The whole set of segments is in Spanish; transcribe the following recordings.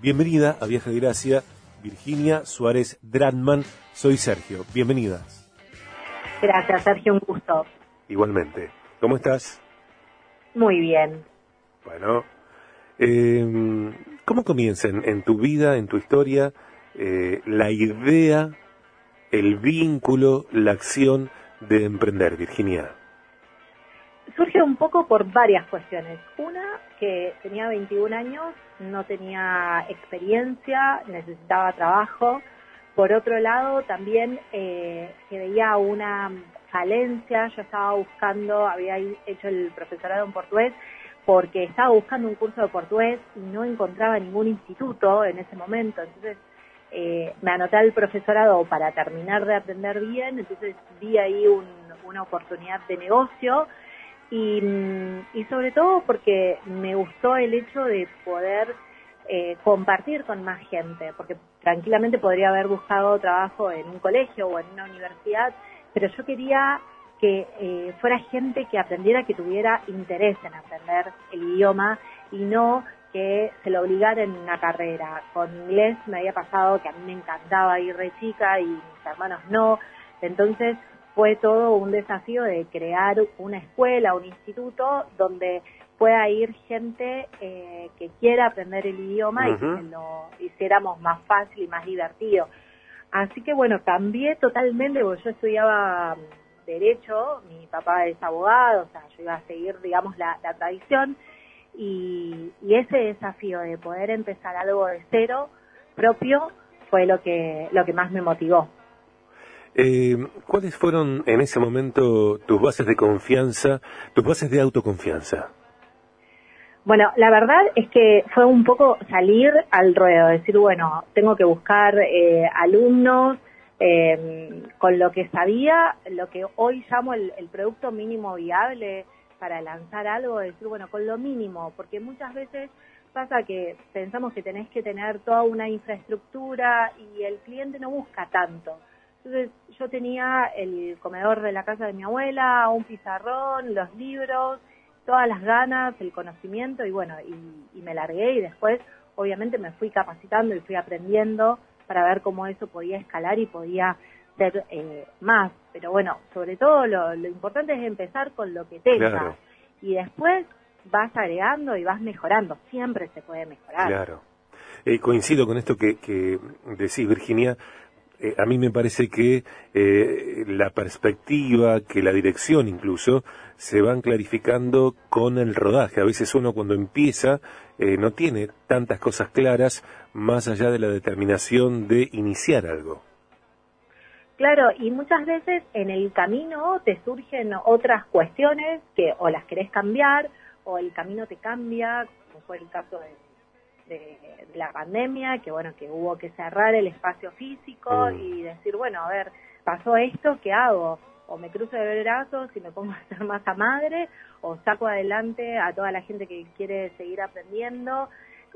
Bienvenida a Viaje de Gracia, Virginia Suárez Dratman. Soy Sergio. Bienvenidas. Gracias, Sergio, un gusto. Igualmente. ¿Cómo estás? Muy bien. Bueno, eh, ¿cómo comienza en, tu vida, en tu historia, eh, la idea, el vínculo, la acción de emprender, Virginia? Surge un poco por varias cuestiones. Una, que tenía 21 años, no tenía experiencia, necesitaba trabajo. Por otro lado, también eh, que veía una falencia, yo estaba buscando, había hecho el profesorado en portugués, porque estaba buscando un curso de portugués y no encontraba ningún instituto en ese momento. Entonces eh, me anoté al profesorado para terminar de aprender bien, entonces vi ahí una oportunidad de negocio y, y, sobre todo porque me gustó el hecho de poder eh, compartir con más gente, porque tranquilamente podría haber buscado trabajo en un colegio o en una universidad, pero yo quería que eh, fuera gente que aprendiera, que tuviera interés en aprender el idioma y no que se lo obligara en una carrera. Con inglés me había pasado que a mí me encantaba ir de chica y mis hermanos no. Entonces fue todo un desafío de crear una escuela, un instituto donde pueda ir gente eh, que quiera aprender el idioma y que lo hiciéramos más fácil y más divertido. Así que bueno, cambié totalmente porque yo estudiaba derecho, mi papá es abogado, o sea, yo iba a seguir, digamos, la, tradición y, ese desafío de poder empezar algo de cero propio fue lo que, lo que más me motivó. Eh, ¿Cuáles fueron en ese momento tus bases de confianza, tus bases de autoconfianza? Bueno, la verdad es que fue un poco salir al ruedo, decir, bueno, tengo que buscar eh, alumnos eh, con lo que sabía, lo que hoy llamo el, producto mínimo viable para lanzar algo, decir, bueno, con lo mínimo, porque muchas veces pasa que pensamos que tenés que tener toda una infraestructura y el cliente no busca tanto. Entonces yo tenía el comedor de la casa de mi abuela, un pizarrón, los libros, todas las ganas, el conocimiento y bueno, y, me largué y después obviamente me fui capacitando y fui aprendiendo para ver cómo eso podía escalar y podía ser eh, más. Pero bueno, sobre todo lo, importante es empezar con lo que tengas y después vas agregando y vas mejorando. Siempre se puede mejorar. Claro. Eh, coincido con esto que, que decís, Virginia. Eh, a mí me parece que eh, la perspectiva, que la dirección incluso, se van clarificando con el rodaje. A veces uno cuando empieza eh, no tiene tantas cosas claras más allá de la determinación de iniciar algo. Claro, y muchas veces en el camino te surgen otras cuestiones que o las querés cambiar o el camino te cambia, como fue el caso de de, la pandemia, que bueno, que hubo que cerrar el espacio físico mm. y decir, bueno, a ver, pasó esto, ¿qué hago? O me cruzo de brazos y me pongo a ser masa madre, o saco adelante a toda la gente que quiere seguir aprendiendo.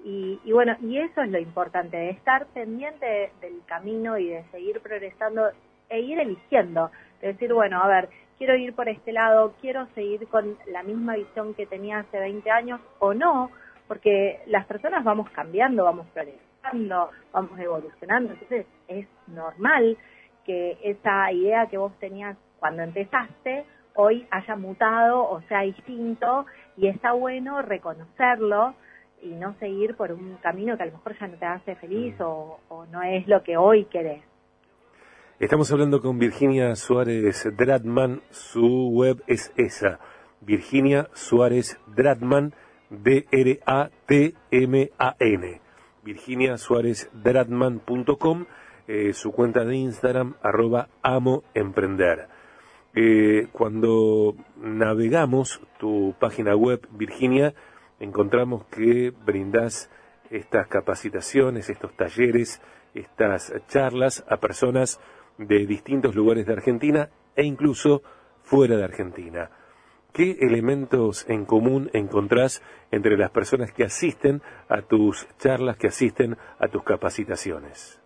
Y, y bueno, y eso es lo importante, de estar pendiente del camino y de seguir progresando e ir eligiendo. De decir, bueno, a ver, quiero ir por este lado, quiero seguir con la misma visión que tenía hace 20 años o no, porque las personas vamos cambiando, vamos progresando, vamos evolucionando, entonces es normal que esa idea que vos tenías cuando empezaste hoy haya mutado o sea distinto y está bueno reconocerlo y no seguir por un camino que a lo mejor ya no te hace feliz mm. o, o no es lo que hoy querés. Estamos hablando con Virginia Suárez Dratman, su web es esa, Virginia Suárez Dratman D-R-A-T-M-A-N. Virginia Suárez Dratman.com, eh, su cuenta de Instagram, arroba amo emprender. Eh, cuando navegamos tu página web, Virginia, encontramos que brindas estas capacitaciones, estos talleres, estas charlas a personas de distintos lugares de Argentina e incluso fuera de Argentina. ¿Qué elementos en común encontrás entre las personas que asisten a tus charlas, que asisten a tus capacitaciones?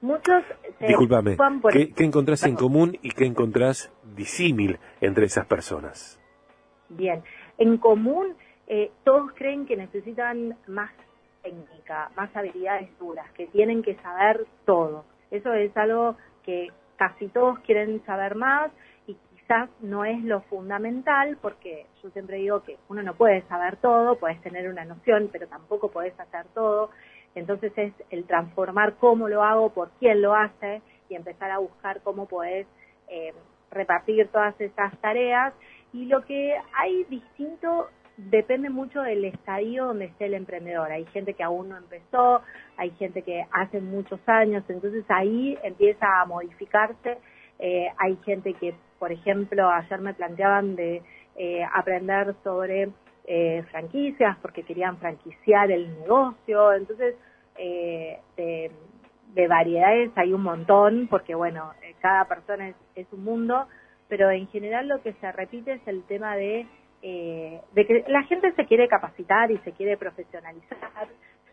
Muchos. Disculpame, ¿qué, encontrás en común y qué encontrás disímil entre esas personas? Bien, en común, eh, todos creen que necesitan más técnica, más habilidades duras, que tienen que saber todo. Eso es algo que casi todos quieren saber más quizás no es lo fundamental porque yo siempre digo que uno no puede saber todo, puedes tener una noción, pero tampoco puedes hacer todo. Entonces es el transformar cómo lo hago, por quién lo hace y empezar a buscar cómo puedes eh, repartir todas esas tareas. Y lo que hay distinto depende mucho del estadio donde esté el emprendedor. Hay gente que aún no empezó, hay gente que hace muchos años, entonces ahí empieza a modificarse. Eh, hay gente que, por ejemplo, ayer me planteaban de eh, aprender sobre eh, franquicias porque querían franquiciar el negocio. Entonces, de, de, variedades hay un montón porque, bueno, cada persona es, es un mundo, pero en general lo que se repite es el tema de eh, de que la gente se quiere capacitar y se quiere profesionalizar,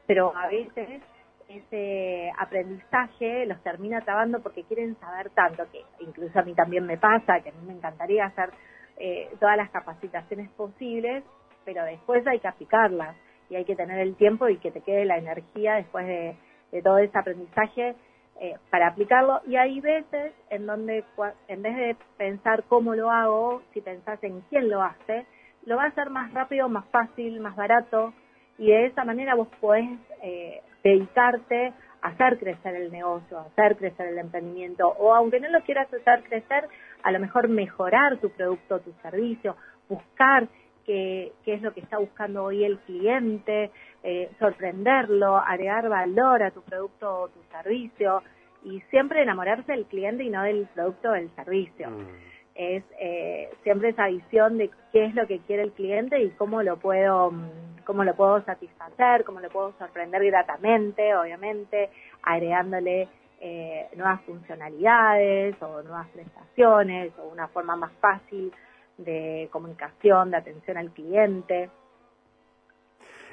pero a veces ese aprendizaje los termina trabando porque quieren saber tanto, que incluso a mí también me pasa, que a mí me encantaría hacer eh, todas las capacitaciones posibles, pero después hay que aplicarlas y hay que tener el tiempo y que te quede la energía después de, todo ese aprendizaje eh, para aplicarlo. Y hay veces en donde, en vez de pensar cómo lo hago, si pensás en quién lo hace, lo va a hacer más rápido, más fácil, más barato y de esa manera vos podés eh, dedicarte a hacer crecer el negocio, a hacer crecer el emprendimiento o aunque no lo quieras hacer crecer, a lo mejor mejorar tu producto, tu servicio, buscar qué, qué es lo que está buscando hoy el cliente, eh, sorprenderlo, agregar valor a tu producto o tu servicio y siempre enamorarse del cliente y no del producto o del servicio. Mm es eh, siempre esa visión de qué es lo que quiere el cliente y cómo lo puedo mm, cómo lo puedo satisfacer, cómo lo puedo sorprender gratamente, obviamente, agregándole eh, nuevas funcionalidades o nuevas prestaciones o una forma más fácil de comunicación, de atención al cliente.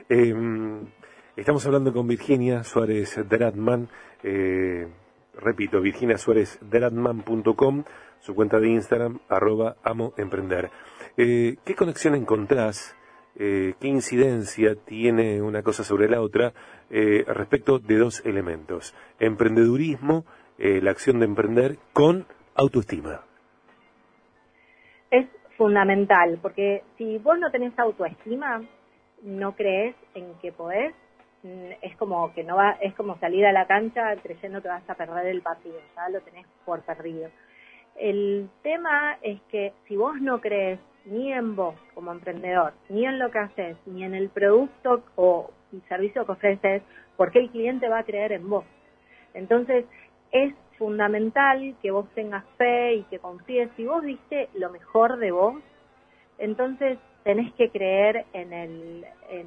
Em, estamos hablando con Virginia Suárez Dratman, eh, repito, virginiasuárezderatman.com su cuenta de Instagram, arroba amo emprender. Eh, ¿Qué conexión encontrás, eh, qué incidencia tiene una cosa sobre la otra eh, respecto de dos elementos? Emprendedurismo, la acción de emprender, con autoestima. Es fundamental, porque si vos no tenés autoestima, no crees en que podés, mm, es como que no va, es como salir a la cancha creyendo que vas a perder el partido, ya lo tenés por perdido. El tema es que si vos no crees ni en vos como emprendedor, ni en lo que haces, ni en el producto o servicio que ofreces, ¿por qué el cliente va a creer en vos? Entonces, es fundamental que vos tengas fe y que confíes. Si vos diste lo mejor de vos, entonces tenés que creer en, el, en,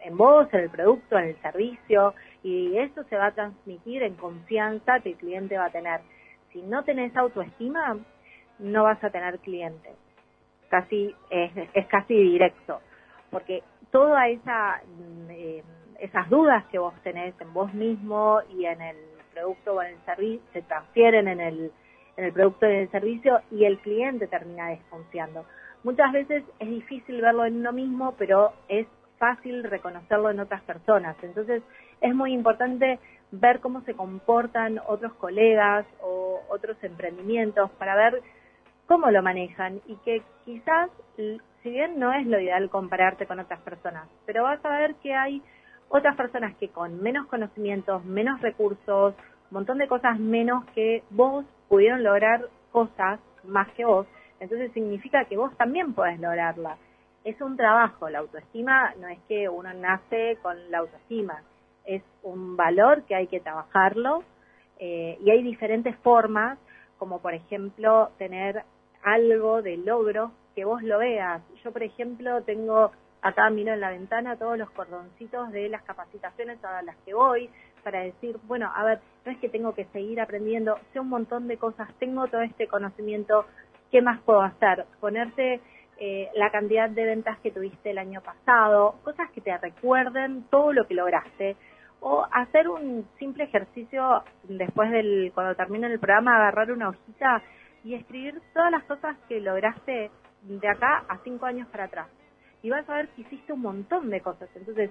en vos, en el producto, en el servicio, y eso se va a transmitir en confianza que el cliente va a tener si no tenés autoestima, no vas a tener clientes. Casi, es, es casi directo. Porque toda esa, eh, esas dudas que vos tenés en vos mismo y en el producto o en el servicio, se transfieren en el, en el producto y en el servicio y el cliente termina desconfiando. Muchas veces es difícil verlo en uno mismo, pero es fácil reconocerlo en otras personas. Entonces es muy importante ver cómo se comportan otros colegas o otros emprendimientos para ver cómo lo manejan y que quizás, si bien no es lo ideal compararte con otras personas, pero vas a ver que hay otras personas que con menos conocimientos, menos recursos, un montón de cosas menos que vos pudieron lograr cosas más que vos, entonces significa que vos también podés lograrla. Es un trabajo, la autoestima no es que uno nace con la autoestima, es un valor que hay que trabajarlo eh, y hay diferentes formas, como por ejemplo tener algo de logro que vos lo veas. Yo, por ejemplo, tengo acá miro en la ventana todos los cordoncitos de las capacitaciones a las que voy para decir, bueno, a ver, no es que tengo que seguir aprendiendo, sé un montón de cosas, tengo todo este conocimiento, ¿qué más puedo hacer? Ponerte eh, la cantidad de ventas que tuviste el año pasado, cosas que te recuerden todo lo que lograste o hacer un simple ejercicio después del, cuando termine el programa, agarrar una hojita y escribir todas las cosas que lograste de acá a cinco años para atrás. Y vas a ver que hiciste un montón de cosas. Entonces,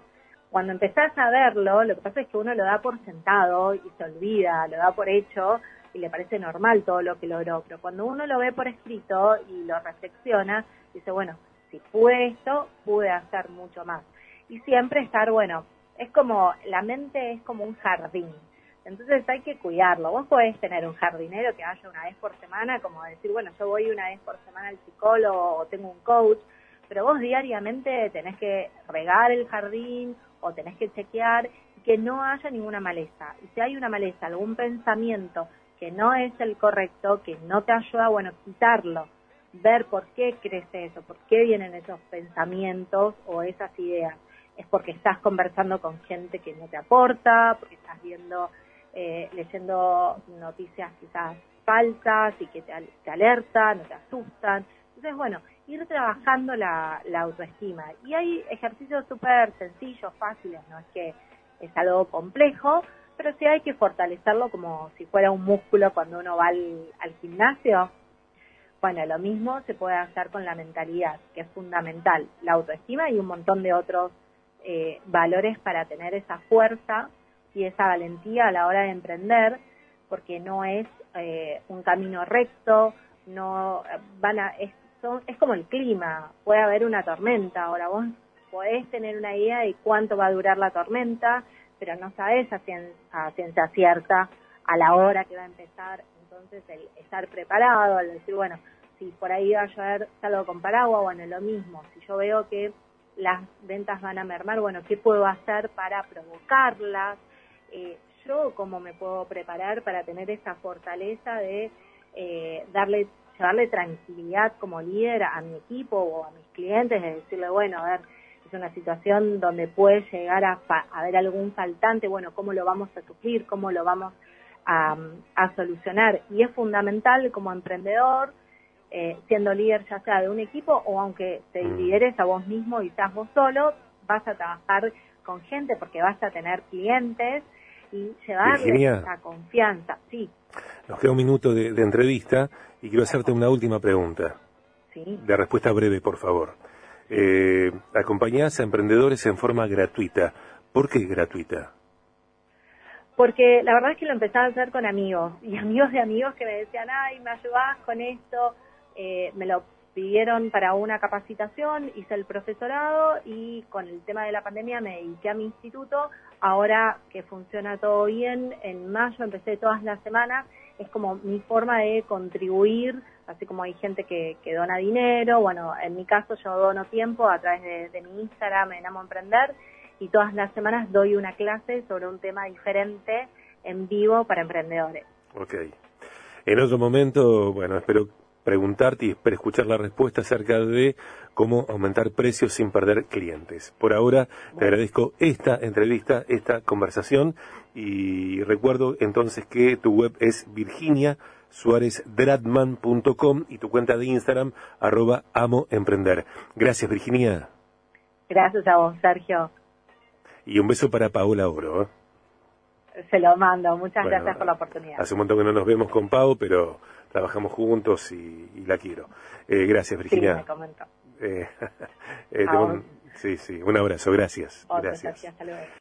cuando empezás a verlo, lo que pasa es que uno lo da por sentado y se olvida, lo da por hecho y le parece normal todo lo que logró, pero cuando uno lo ve por escrito y lo reflexiona, dice, bueno, si pude esto, pude hacer mucho más. Y siempre estar, bueno, es como, la mente es como un jardín, entonces hay que cuidarlo. Vos podés tener un jardinero que vaya una vez por semana, como decir, bueno, yo voy una vez por semana al psicólogo o tengo un coach, pero vos diariamente tenés que regar el jardín o tenés que chequear que no haya ninguna maleza. Y si hay una maleza, algún pensamiento que no es el correcto, que no te ayuda, bueno, quitarlo, ver por qué crece eso, por qué vienen esos pensamientos o esas ideas. Es porque estás conversando con gente que no te aporta, porque estás viendo, eh, leyendo noticias quizás falsas y que te, te alertan o te asustan. Entonces, bueno, ir trabajando la, autoestima. Y hay ejercicios súper sencillos, fáciles, no es que es algo complejo, pero sí hay que fortalecerlo como si fuera un músculo cuando uno va al, al gimnasio. Bueno, lo mismo se puede hacer con la mentalidad, que es fundamental, la autoestima y un montón de otros eh, valores para tener esa fuerza y esa valentía a la hora de emprender, porque no es eh, un camino recto, no es como el clima, puede haber una tormenta, ahora vos podés tener una idea de cuánto va a durar la tormenta, pero no sabes a, ciencia cierta a la hora que va a empezar, entonces el estar preparado, al decir, bueno, si por ahí va a llover, salgo con paraguas, bueno, lo mismo, si yo veo que las ventas van a mermar, bueno, ¿qué puedo hacer para provocarlas? Eh, yo cómo me puedo preparar para tener esa fortaleza de eh, darle darle tranquilidad como líder a mi equipo o a mis clientes, de decirle, bueno, a ver, es una situación donde puede llegar a haber algún faltante, bueno, ¿cómo lo vamos a suplir? ¿Cómo lo vamos a, solucionar? Y es fundamental como emprendedor, eh, siendo líder ya sea de un equipo o aunque te mm. lideres a vos mismo y estás vos solo, vas a trabajar con gente porque vas a tener clientes y llevarles la confianza. Sí. Nos queda un minuto de, entrevista y quiero hacerte una última pregunta. Sí. De respuesta breve, por favor. Eh, acompañás a emprendedores en forma gratuita. ¿Por qué gratuita? Porque la verdad es que lo empecé a hacer con amigos y amigos de amigos que me decían, ay, me ayudás con esto, eh, me lo pidieron para una capacitación, hice el profesorado y con el tema de la pandemia me dediqué a mi instituto. Ahora que funciona todo bien, en mayo empecé todas las semanas, es como mi forma de contribuir, así como hay gente que, dona dinero, bueno, en mi caso yo dono tiempo a través de, mi Instagram en Amo Emprender y todas las semanas doy una clase sobre un tema diferente en vivo para emprendedores. Ok. En otro momento, bueno, espero preguntarte y para escuchar la respuesta acerca de cómo aumentar precios sin perder clientes. Por ahora te agradezco esta entrevista, esta conversación y recuerdo entonces que tu web es virginiasuarezdradman.com y tu cuenta de Instagram arroba amoemprender. Gracias Virginia. Gracias a vos Sergio. Y un beso para Paola Oro. ¿eh? Se lo mando, muchas gracias por la oportunidad. Hace un montón que no nos vemos con Pau, pero trabajamos juntos y, la quiero. Eh, gracias, Virginia. Sí, me comentó. Eh, eh, sí, sí, un abrazo, gracias. gracias. hasta luego.